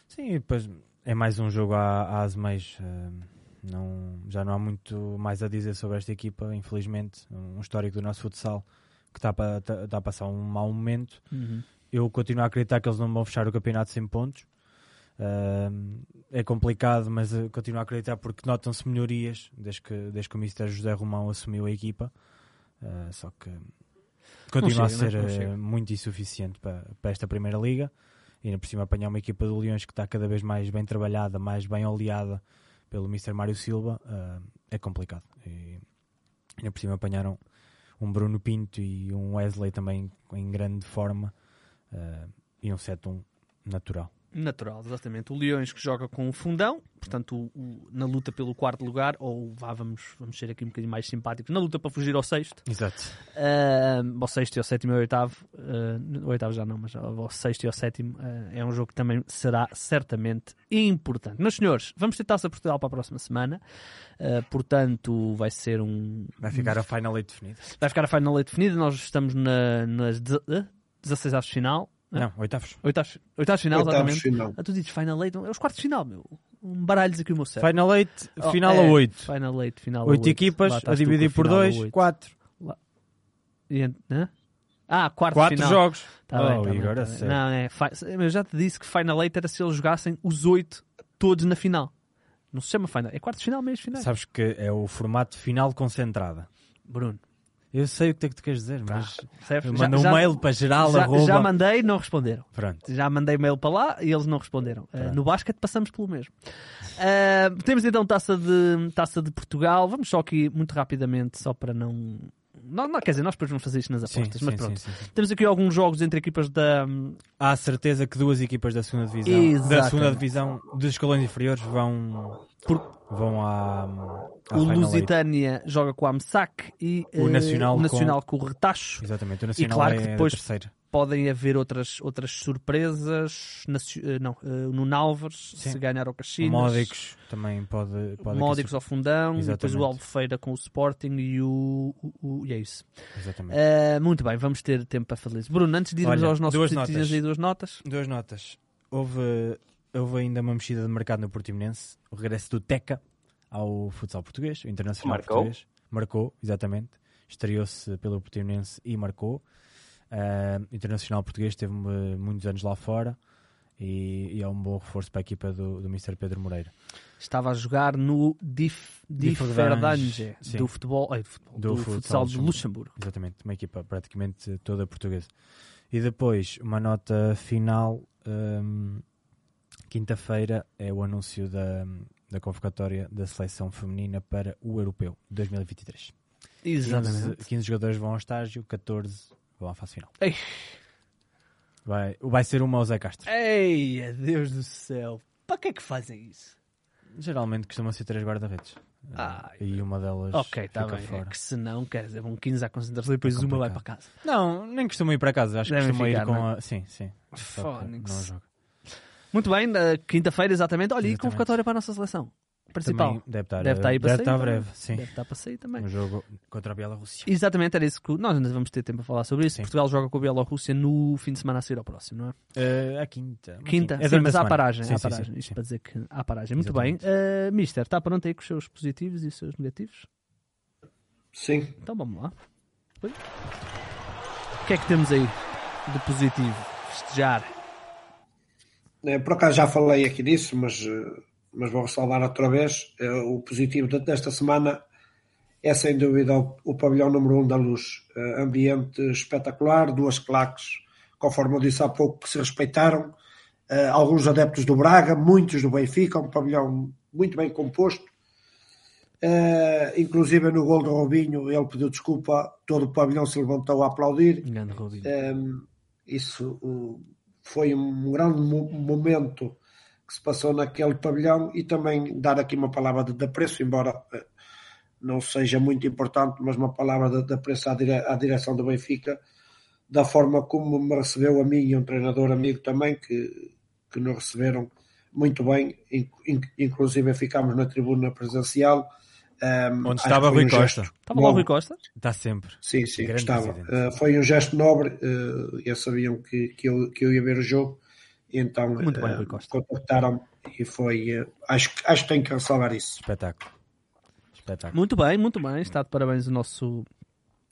S7: Sim, e depois é mais um jogo à Azeméis. ahm, não, já não há muito mais a dizer sobre esta equipa, infelizmente. Um histórico do nosso futsal que está a, pa- tá- a passar um mau momento.
S6: Uhum.
S7: Eu continuo a acreditar que eles não vão fechar o campeonato sem pontos. Ahm, é complicado, mas continuo a acreditar porque notam-se melhorias desde que, desde que o Mr. José Romão assumiu a equipa. Ah, só que continua
S6: chega,
S7: a ser?
S6: Não
S7: eh, muito insuficiente para, para esta primeira liga. E ainda por cima apanhar uma equipa do Leões que está cada vez mais bem trabalhada, mais bem oleada pelo Mr. Mário Silva, ah, é complicado. E ainda por cima apanharam um Bruno Pinto e um Wesley também em grande forma ah, e um 7-1 natural.
S6: Natural, exatamente. O Leões que joga com o Fundão, portanto, o- o- na luta pelo quarto lugar, ou vá, vamos, vamos ser aqui um bocadinho mais simpáticos, na luta para fugir ao sexto.
S7: Exato.
S6: Ah, ao sexto e ao sétimo e ao oitavo, o oitavo já não, mas ao sexto e ao sétimo ah, é um jogo que também será certamente importante. Meus senhores, vamos ter taça Portugal para a próxima semana, ah, portanto, vai ser um.
S7: Vai ficar a final definida.
S6: Vai ficar a final definida. Nós estamos na, nas de, ah, 16 avos de final.
S7: Não, oitavos.
S6: Oitavos, oitavos final,
S8: Oitavos
S6: exatamente.
S8: final.
S6: Ah, tu dizes Final Eight, é os quartos de final, meu. Um baralhos aqui o meu cérebro.
S7: Final eight,
S6: Oh,
S7: final
S6: é,
S7: a 8.
S6: Final Eight, final a
S7: 8
S6: oito.
S7: equipas,
S6: Lá
S7: a dividir por
S6: final a
S7: 2,
S6: oito.
S7: 4.
S6: E ent- hã? Ah, quarto
S7: 4
S6: final.
S7: jogos.
S6: Tá
S7: oh,
S6: bem, tá bem,
S7: Igor,
S6: tá
S7: a
S6: bem.
S7: sério.
S6: Não, é. fi- Eu já te disse que Final Eight era se eles jogassem os 8 todos na final. Não se chama Final. É quartos de final, meios finais.
S7: Sabes que é o formato final concentrada.
S6: Bruno.
S7: Eu sei o que é que tu queres dizer,
S6: Tá.
S7: mas
S6: Percebes?
S7: eu
S6: Já-
S7: mando um
S6: já-
S7: mail para geral,
S6: já,
S7: arroba...
S6: já mandei, não responderam.
S7: Pronto.
S6: Já mandei mail para lá e eles não responderam. Uh, no basquete passamos pelo mesmo. Uh, temos então taça de, taça de Portugal. Vamos só aqui muito rapidamente, só para não. Não, não, quer dizer, nós depois vamos fazer isto nas apostas,
S7: sim,
S6: mas
S7: sim,
S6: pronto.
S7: sim.
S6: Temos aqui alguns jogos entre equipas da.
S7: Há certeza que duas equipas da segunda divisão,
S6: Exatamente.
S7: da segunda divisão dos escalões inferiores vão, vão à, à
S6: o. Lusitânia joga com a AMSAC e
S7: O
S6: uh,
S7: Nacional
S6: o
S7: com-
S6: Nacional com... o Retacho.
S7: Exatamente, o
S6: E
S7: Nacional
S6: claro
S7: é
S6: que depois podem haver outras, outras surpresas. uh, não, uh, no Nalvers,
S7: Sim.
S6: se ganhar ao
S7: O
S6: Caxinas.
S7: Módicos também pode... pode
S6: Módicos ao Fundão, depois
S7: Exatamente.
S6: o Albufeira com o Sporting e o. o- o- e é isso.
S7: Exatamente.
S6: Uh, muito bem, vamos ter tempo para fazer isso. Bruno, antes de irmos
S7: Olha,
S6: aos nossos
S7: duas notas.
S6: aí, duas notas.
S7: Duas notas. Houve, houve ainda uma mexida de mercado no Portimonense. O regresso do Teca ao futsal português, o internacional
S2: Marcou.
S7: português. Marcou, exatamente. Estreou-se pelo Portimonense e marcou. O internacional português teve eh, muitos anos lá fora e, e é um bom reforço para a equipa do, do Mr. Pedro Moreira.
S6: Estava a jogar no Dif,
S7: sim.
S6: do futebol, ai, do, futebol,
S7: Do
S6: do
S7: futsal
S6: futsal de
S7: Luxemburgo. Exatamente, uma equipa praticamente toda portuguesa. E depois, uma nota final. hum, Quinta-feira é o anúncio da, da convocatória da seleção feminina para o Europeu 2023. 15, 15 jogadores vão ao estágio, 14 vão à fase final.
S6: Ei.
S7: Vai, vai ser uma ao Zé Castro.
S6: Ei, Deus do céu. Para que é que fazem isso?
S7: Geralmente costuma ser três guarda-redes.
S6: Ah,
S7: e uma delas
S6: Ok, está bem.
S7: fora.
S6: É que se não, quer dizer, vão 15 à concentração e depois uma vai para casa.
S7: Não, nem costumam ir para casa. Acho que costumam
S6: ficar,
S7: ir com
S6: não é?
S7: a... Sim, sim.
S6: Fónix.
S7: Não joga.
S6: Muito bem, na quinta-feira, exatamente. Olha, e convocatória para a nossa seleção principal.
S7: Também deve estar,
S6: Deve estar aí para
S7: deve
S6: sair.
S7: estar breve, sim.
S6: Deve estar para sair também.
S7: Um jogo contra a Bielorrússia.
S6: Exatamente, era isso que nós ainda vamos ter tempo a falar sobre isso.
S7: Sim.
S6: Portugal joga com a Bielorrússia no fim de semana a seguir ao próximo, não é?
S7: Eh, a quinta.
S6: Quinta,
S7: É
S6: sim, mas
S7: a
S6: há
S7: semana.
S6: paragem.
S7: Sim,
S6: há paragem.
S7: sim,
S6: Isto
S7: sim.
S6: para dizer que há paragem. Muito bem.
S7: Exatamente.
S6: Uh, Mister, está pronto aí com os seus positivos e os seus negativos?
S8: Sim.
S6: Então vamos lá. Oi? O que é que temos aí de positivo? Festejar.
S8: Eh, Por acaso já falei aqui disso, mas, eh, mas vou ressalvar outra vez. Eh, O positivo de- desta semana é sem dúvida o, o pavilhão número 1 um da luz. Ambiente espetacular, duas claques, conforme eu disse há pouco, que se respeitaram. Alguns adeptos do Braga, muitos do Benfica, um pavilhão muito bem composto. Eh, inclusive no gol do Robinho, ele pediu desculpa, todo o pavilhão se levantou a aplaudir. Um, isso uh, foi um grande mo- momento que se passou naquele pavilhão e também dar aqui uma palavra de, apreço, embora uh, não seja muito importante, mas uma palavra de, apreço à, dire- à direção do Benfica, da forma como me recebeu a mim e um treinador amigo também, que, que nos receberam muito bem, in- in- inclusive ficámos na tribuna presencial. Um,
S7: Onde estava Rui
S8: um
S7: Costa.
S6: Estava lá o. Rui Costa?
S7: Está sempre.
S8: Sim, sim,
S7: Grande
S8: estava. Uh, foi um gesto nobre, uh, eles sabiam que, que, eu, que eu ia ver o jogo, então
S6: Muito bem,
S8: uh,
S6: Rui Costa.
S8: contactaram e foi. uh, acho, que- acho que tenho que ressalvar isso.
S7: Espetáculo. Espetáculo.
S6: Muito bem, muito bem. Está de parabéns o nosso,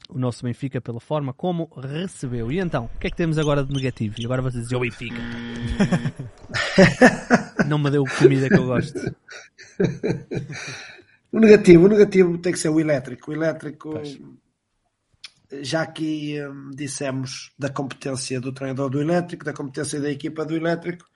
S6: o nosso Benfica pela forma como recebeu. E então, o que é que temos agora de negativo? E agora vocês dizem o Benfica. Não me deu comida que eu gosto.
S8: O negativo, o negativo tem que ser o elétrico. O elétrico, já aqui um, dissemos da competência do treinador do elétrico, da competência da equipa do elétrico,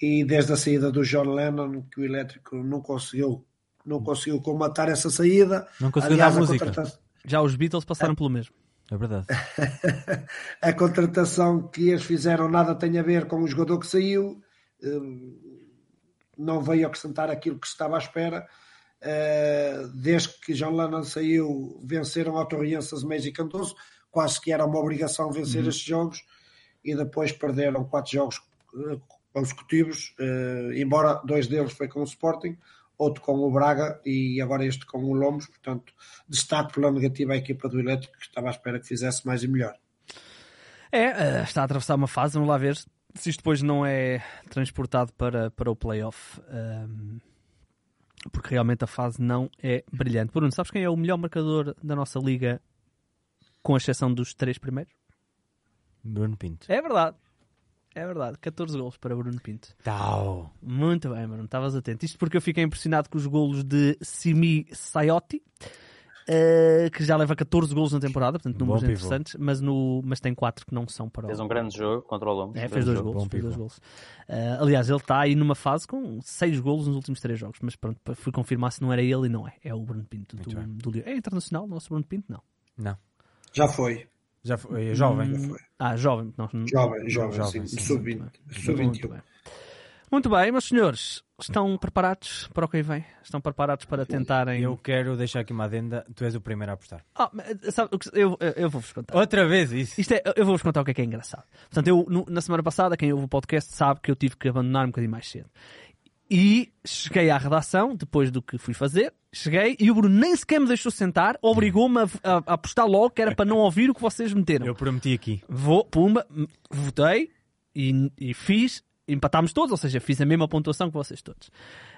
S8: e desde a saída do John Lennon, que o elétrico não conseguiu, não conseguiu comatar essa saída.
S7: Não conseguiu
S8: Aliás,
S7: dar
S8: a
S7: música.
S8: contratação-
S6: Já os Beatles passaram pelo mesmo.
S7: É verdade.
S8: a contratação que eles fizeram nada tem a ver com o jogador que saiu, hum, não veio acrescentar aquilo que se estava à espera. Uh, Desde que João Lennon saiu, venceram a Torriense, Azeméis e Cantoso, quase que era uma obrigação vencer
S7: Uhum.
S8: estes jogos, e depois perderam quatro jogos uh, consecutivos, uh, embora dois deles foi com o Sporting, outro com o Braga e agora este com o Lomos, portanto, destaque pela negativa a equipa do Elétrico, que estava à espera que fizesse mais e melhor.
S6: É, eh, está a atravessar uma fase, vamos lá ver se isto depois não é transportado para, para o playoff. ehm, porque realmente a fase não é brilhante. Bruno, sabes quem é o melhor marcador da nossa liga, com exceção dos três primeiros?
S7: Bruno Pinto.
S6: É verdade. É verdade. 14 golos para Bruno Pinto.
S7: Tau.
S6: Muito bem, Bruno. Estavas atento. Isto porque eu fiquei impressionado com os golos de Simi Saiotti. Eh, que já leva 14 golos na temporada, portanto
S7: Bom
S6: números
S7: pivô.
S6: interessantes, mas, no, mas tem 4 que não são para o,
S2: Fez um grande jogo contra o Lomos.
S6: É, fez dois
S2: jogo.
S6: golos.
S7: bom
S6: Fez dois golos. Ah, aliás, ele está aí numa fase com seis golos nos últimos três jogos. Mas pronto, fui confirmar se não era ele e não é. É o Bruno Pinto do,
S7: Muito bem.
S6: do Lyon. É internacional, o nosso Bruno Pinto? Não.
S7: Não.
S8: Já foi.
S7: Já foi. É jovem.
S6: Hum, ah, jovem. Não,
S8: Jovem, jovem,
S7: jovem,
S8: sim.
S7: sim,
S8: Sub-20.
S6: Muito
S8: Sub-21.
S6: bem. Muito bem, meus senhores. Estão preparados para o que vem? Estão preparados para tentarem.
S7: Eu quero deixar aqui uma adenda. Tu és o primeiro a apostar.
S6: Ah, mas, sabe, eu, eu, vou-vos contar.
S7: Outra vez isso.
S6: Isto é, eu vou-vos contar o que é que é engraçado. Portanto, eu, na semana passada, quem ouve o podcast sabe que eu tive que abandonar um bocadinho mais cedo. E cheguei à redação, depois do que fui fazer, cheguei e o Bruno nem sequer me deixou sentar, obrigou-me a, a, a apostar logo que era para não ouvir o que vocês meteram.
S7: Eu prometi aqui.
S6: Vou, pumba, votei e, e fiz, empatámos todos, ou seja, fiz a mesma pontuação que vocês todos.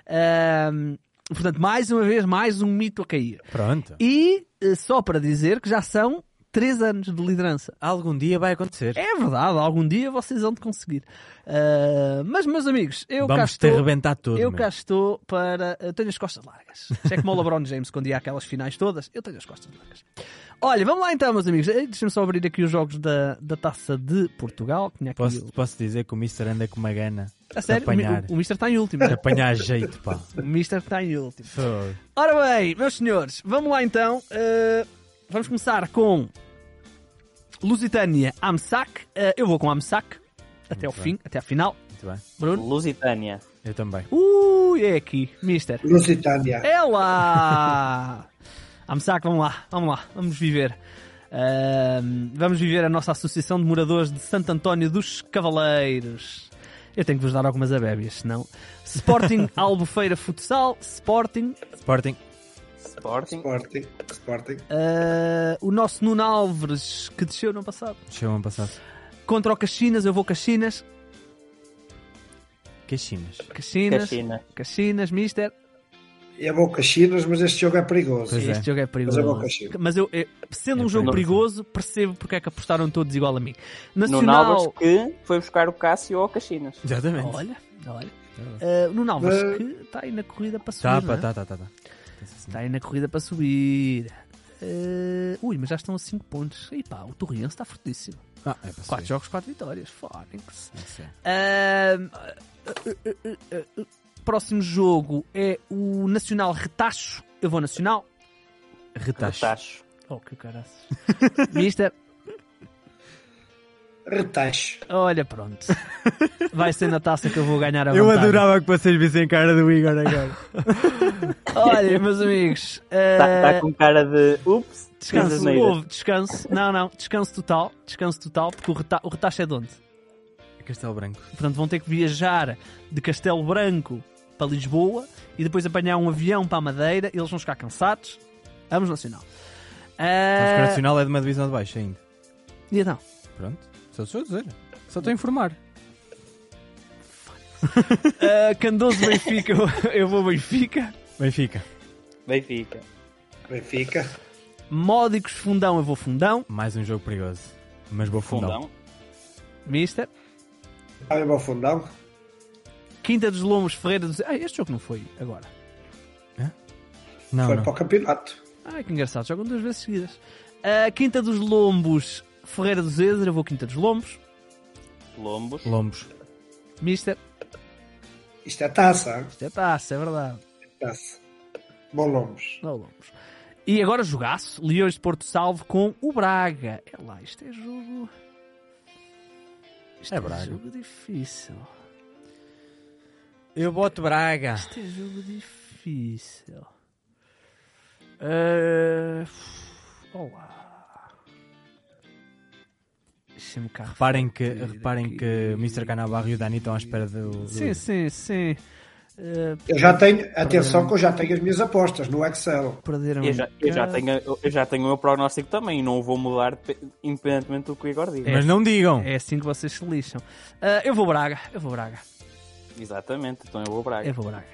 S6: Ahm, portanto, mais uma vez, mais um mito a cair.
S7: Pronto.
S6: E eh, só para dizer que já são três anos de liderança.
S7: Algum dia vai acontecer.
S6: É verdade, algum dia vocês vão de conseguir. Ah, mas, meus amigos, eu cá
S7: Vamos te
S6: estou.
S7: arrebentar todo.
S6: Eu
S7: meu.
S6: cá estou para. Eu tenho as costas largas. Isto é como o LeBron James quando ia àquelas finais todas. Eu tenho as costas largas. Olha, vamos lá então, meus amigos. Deixa-me só abrir aqui os jogos da, da taça de Portugal. Tinha aqui
S7: Posso,
S6: o-
S7: posso dizer que o Mister anda com uma gana
S6: A sério, o,
S7: apanhar.
S6: O, o Mister está em último.
S7: de apanhar jeito, pá.
S6: O Mister está em último. Ora bem, meus senhores, vamos lá então. Uh, vamos começar com Lusitânia Amsac. Uh, eu vou com Amsac até ao
S7: Muito
S6: fim, até à final.
S7: Muito bem.
S6: Bruno?
S2: Lusitânia.
S7: Eu também.
S6: Ui, Ui, é aqui, mister.
S8: Lusitânia.
S6: É lá! Vamos lá, vamos lá, vamos lá, vamos viver. Ahm, vamos viver a nossa Associação de Moradores de Santo António dos Cavaleiros. Eu tenho que vos dar algumas abébias, senão. Sporting Albufeira Futsal, Sporting.
S7: Sporting.
S2: Sporting.
S8: Sporting. Sporting.
S6: Ah, o nosso Nuno Álvares, que desceu no ano passado.
S7: Chegou ano passado.
S6: Contra o Caxinas, eu vou Caxinas.
S7: Caxinas.
S6: Caxinas.
S2: Caxina.
S6: Caxinas, mister.
S8: Eu vou Caxinas, mas este jogo é perigoso.
S7: Pois é.
S6: Este jogo é perigoso.
S8: Mas eu vou Caxinas.
S6: Mas eu, eu- sendo
S7: É
S6: um jogo
S7: perigoso.
S6: percebo porque é que apostaram todos igual a mim.
S2: No
S6: Nacional.
S2: Nalvas que foi buscar o Cássio ao Caxinas.
S7: Exatamente.
S6: Olha, olha. Uh, no Nalvas,
S8: Mas-
S6: que está aí na corrida para subir.
S7: Tá,
S6: não
S7: pá,
S6: é?
S7: tá, tá, tá, tá.
S6: Está aí na corrida para subir. Uh, ui, mas já estão a 5 pontos. E pá, o Torriense está fortíssimo.
S7: Ah, é para
S6: 4
S7: subir.
S6: jogos, 4 vitórias. Fónix.
S7: É.
S6: Uh, uh, uh, uh, próximo jogo é o Nacional Retacho. Eu vou Nacional.
S7: Retacho.
S2: Tacho.
S6: Oh, que caraças. Mister,
S8: Retacho.
S6: olha, pronto. Vai ser na taça que eu vou ganhar a
S7: Eu
S6: vantagem.
S7: adorava que vocês vissem cara do Igor agora.
S6: Olha, meus amigos.
S2: Está
S6: uh,
S2: tá com cara de ups.
S6: Descanso, houve, descanso. Não, não, descanso total. Descanso total, porque o, reta o retacho é de onde?
S7: Castelo Branco.
S6: Portanto, vão ter que viajar de Castelo Branco para Lisboa e depois apanhar um avião para a Madeira. Eles vão ficar cansados. Vamos Nacional.
S7: Sabes que o
S6: Uh,
S7: Nacional é de uma divisão de baixo ainda.
S6: e então?
S7: Pronto. Só estou a dizer. Só estou a informar.
S6: Uh, Candoso Benfica, eu- vou Benfica.
S7: Benfica.
S2: Benfica.
S8: Benfica.
S6: Módicos Fundão, eu vou Fundão.
S7: Mais um jogo perigoso. Mas vou fundão.
S2: Fundão.
S6: Mister.
S8: Ah, eu vou Fundão.
S6: Quinta dos Lombos, Ferreira dos... Ah, este jogo não foi agora.
S7: Não,
S8: Foi
S7: não.
S8: para o campeonato.
S6: Ai, que engraçado, jogam duas vezes seguidas. Uh, Quinta dos Lombos, Ferreira dos Ezra, eu vou Quinta dos Lombos.
S2: Lombos.
S7: Lombos.
S6: Mister,
S8: Isto é taça.
S6: isto é taça, é verdade.
S8: Taça. Bom Lombos.
S6: Não Lombos. E agora jogaço, Leões de Porto Salvo com o Braga. É lá, isto é jogo... Isto
S7: É Braga.
S6: jogo difícil.
S7: Eu boto Braga.
S6: Isto é jogo difícil. Uh... Olá. Deixa-me cá
S7: Reparem que, reparem que o Mr. Canabarro e o Dani estão à espera do.
S6: Sim, sim, sim. Uh,
S8: Eu já tenho, atenção que eu já tenho as minhas apostas no Excel.
S6: perderam
S2: Eu já, eu, já tenho, eu já tenho o meu prognóstico também e não o vou mudar pe- independentemente do que o Igor diga.
S7: Mas não digam.
S6: É assim que vocês se lixam. Uh, eu vou Braga, eu vou Braga,
S2: Exatamente, então eu vou Braga.
S6: eu vou Braga.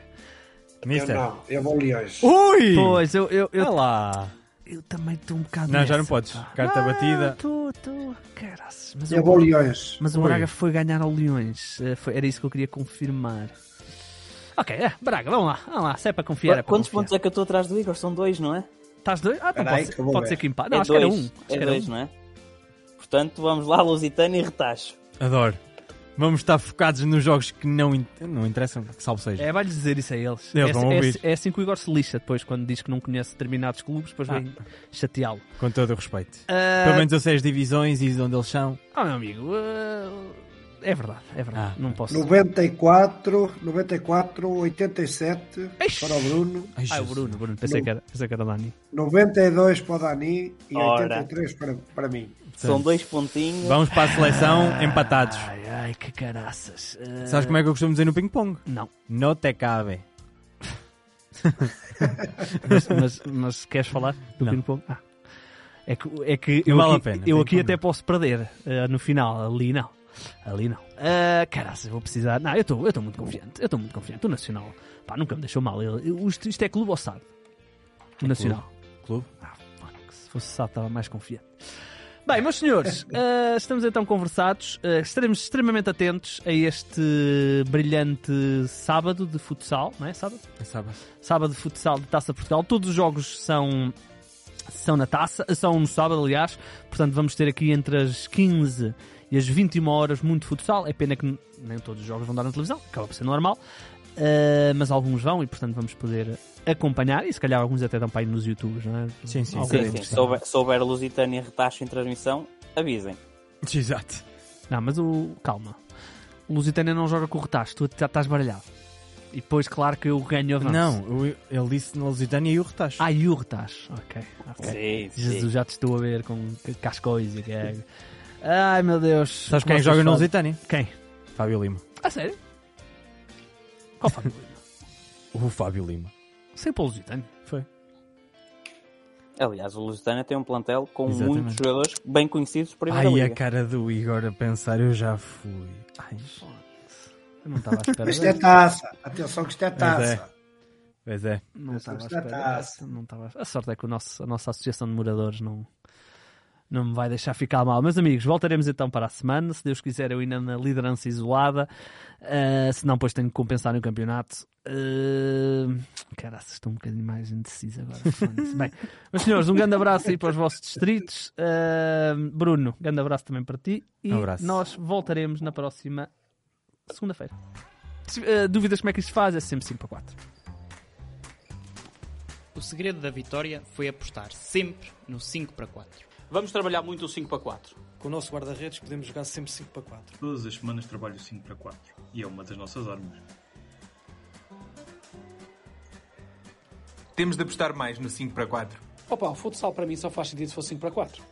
S8: Eu
S7: Mister.
S8: não, eu vou Leões.
S7: Ui!
S6: Pois, eu, eu, eu,
S7: Olha lá.
S6: Eu também estou um bocado
S7: Não, já
S6: nessa,
S7: não podes.
S6: pá.
S7: Carta
S6: Não,
S7: batida.
S6: Tô. Caraças. Mas,
S8: Eu
S6: o-
S8: vou Leões.
S6: mas o. Braga foi ganhar ao Leões. Uh, foi- era isso que eu queria confirmar. Ok, é, Braga, vamos lá, vamos lá. Se é para confiar, é para
S2: Quantos
S6: confiar.
S2: pontos é que eu estou atrás do Igor? São dois, não é?
S6: Estás dois? Ah, então pode,
S8: vou
S6: pode ser que empate. Não,
S2: é
S6: acho
S2: dois.
S6: que era um. Acho
S2: é
S6: que era
S2: dois,
S6: um.
S2: não é? Portanto, vamos lá, Lusitano e Retacho.
S7: Adoro. Vamos estar focados nos jogos que não, in- não interessam, que salvo seja.
S6: É, vai-lhes dizer isso a eles.
S7: Eles
S6: é,
S7: vão
S6: é-
S7: ouvir.
S6: é assim que o Igor se lixa depois, quando diz que não conhece determinados clubes, depois
S7: Ah.
S6: vem chateá-lo.
S7: Com todo o respeito.
S6: Ah,
S7: Pelo menos eu sei as divisões e de onde eles são.
S6: Ah, meu amigo, ah, é verdade, é verdade.
S7: Ah.
S6: não posso.
S8: 94, 94, 87
S6: Eish.
S8: para o Bruno,
S7: Ai,
S6: Ah, o. Bruno, Bruno, pensei que era, pensei que era o Dani.
S8: 92 para o Dani e
S2: Ora.
S8: 83 para, para mim.
S2: São dois pontinhos.
S7: Vamos para a seleção empatados.
S6: Ai, ai, que caraças. Ah,
S7: Sabes como é que eu costumo dizer no ping-pong?
S6: Não,
S7: No te cabe.
S6: mas, mas, mas queres falar do
S7: Não.
S6: ping-pong? Ah. É que, é que eu
S7: Não vale
S6: aqui,
S7: a pena,
S6: eu aqui até
S7: não.
S6: posso perder ah, no final, ali não. Ali não. Ah, caraças, vou precisar. Não, eu estou eu estou muito confiante. Eu estou muito confiante. O Nacional, pá, nunca me deixou mal. Ele, eu- isto, isto é clube ou SAD? O Nacional.
S7: Clube?
S6: Ah, fuck, se fosse SAD estava mais confiante. Bem, meus senhores, ah, estamos então conversados. Ah, estaremos extremamente atentos a este brilhante sábado de futsal, não é? Sábado?
S7: É sábado.
S6: sábado de futsal de Taça Portugal. Todos os jogos são são na taça, são no sábado, aliás. Portanto, vamos ter aqui entre as 15 e as 21 horas muito futsal. É pena que nem todos os jogos vão dar na televisão, acaba por ser normal. Uh, mas alguns vão e, portanto, vamos poder acompanhar. E se calhar alguns até dão para ir nos YouTubes, não é?
S7: Sim, sim,
S2: Sim, sim. Se houver, se houver e Retacho em transmissão, avisem.
S7: Exato.
S6: Não, mas o. Calma. O Lusitânia não joga com o retaço, tu já estás baralhado. E depois, claro que eu ganho avanço.
S7: Não, eu- ele disse na Lusitânia e o retacho.
S6: Ah, e o Retacho. Ok, ok.
S2: Sim,
S6: Jesus,
S2: sim.
S6: já te estou a ver com cascóis e que é. Ai meu Deus.
S7: Sabes quem joga
S6: fazem?
S7: Lusitânia?
S6: Quem?
S7: Fábio Lima.
S6: A sério? Qual Fábio Lima?
S7: O Fábio Lima.
S6: Sem para o Lusitano.
S7: Foi.
S2: Aliás, o Lusitânia tem um plantel com
S7: Exatamente.
S2: muitos jogadores bem conhecidos por
S7: Ai,
S2: liga.
S7: a cara do Igor a pensar, eu já fui. Ai,
S6: Eu não estava à espera
S8: Isto é taça. Atenção que isto é
S7: Pois
S8: taça.
S7: Pois é.
S6: Não estava à
S8: é
S6: espera
S8: taça.
S6: dessa. Não estava... A sorte é que o nosso, a nossa associação de moradores não, não me vai deixar ficar mal. Meus amigos, voltaremos então para a semana. Se Deus quiser, eu ainda na liderança isolada. Uh, se não, depois tenho que compensar no campeonato. Uh... Caraca, estou um bocadinho mais indeciso agora. Bem, meus senhores, um grande abraço aí para os vossos distritos. Uh, Bruno, grande abraço também para ti. E
S7: Um abraço.
S6: nós voltaremos na próxima segunda-feira. Se, uh, dúvidas como é que isto se faz? É sempre 5 para 4.
S1: O segredo da vitória foi apostar sempre no 5 para 4.
S9: Vamos trabalhar muito o 5 para 4.
S3: Com o nosso guarda-redes podemos jogar sempre 5 para 4.
S4: Todas as semanas trabalho 5 para 4 e é uma das nossas armas.
S5: Temos de apostar mais no 5 para 4.
S3: Opa, o futsal para mim só faz sentido se for 5 para 4.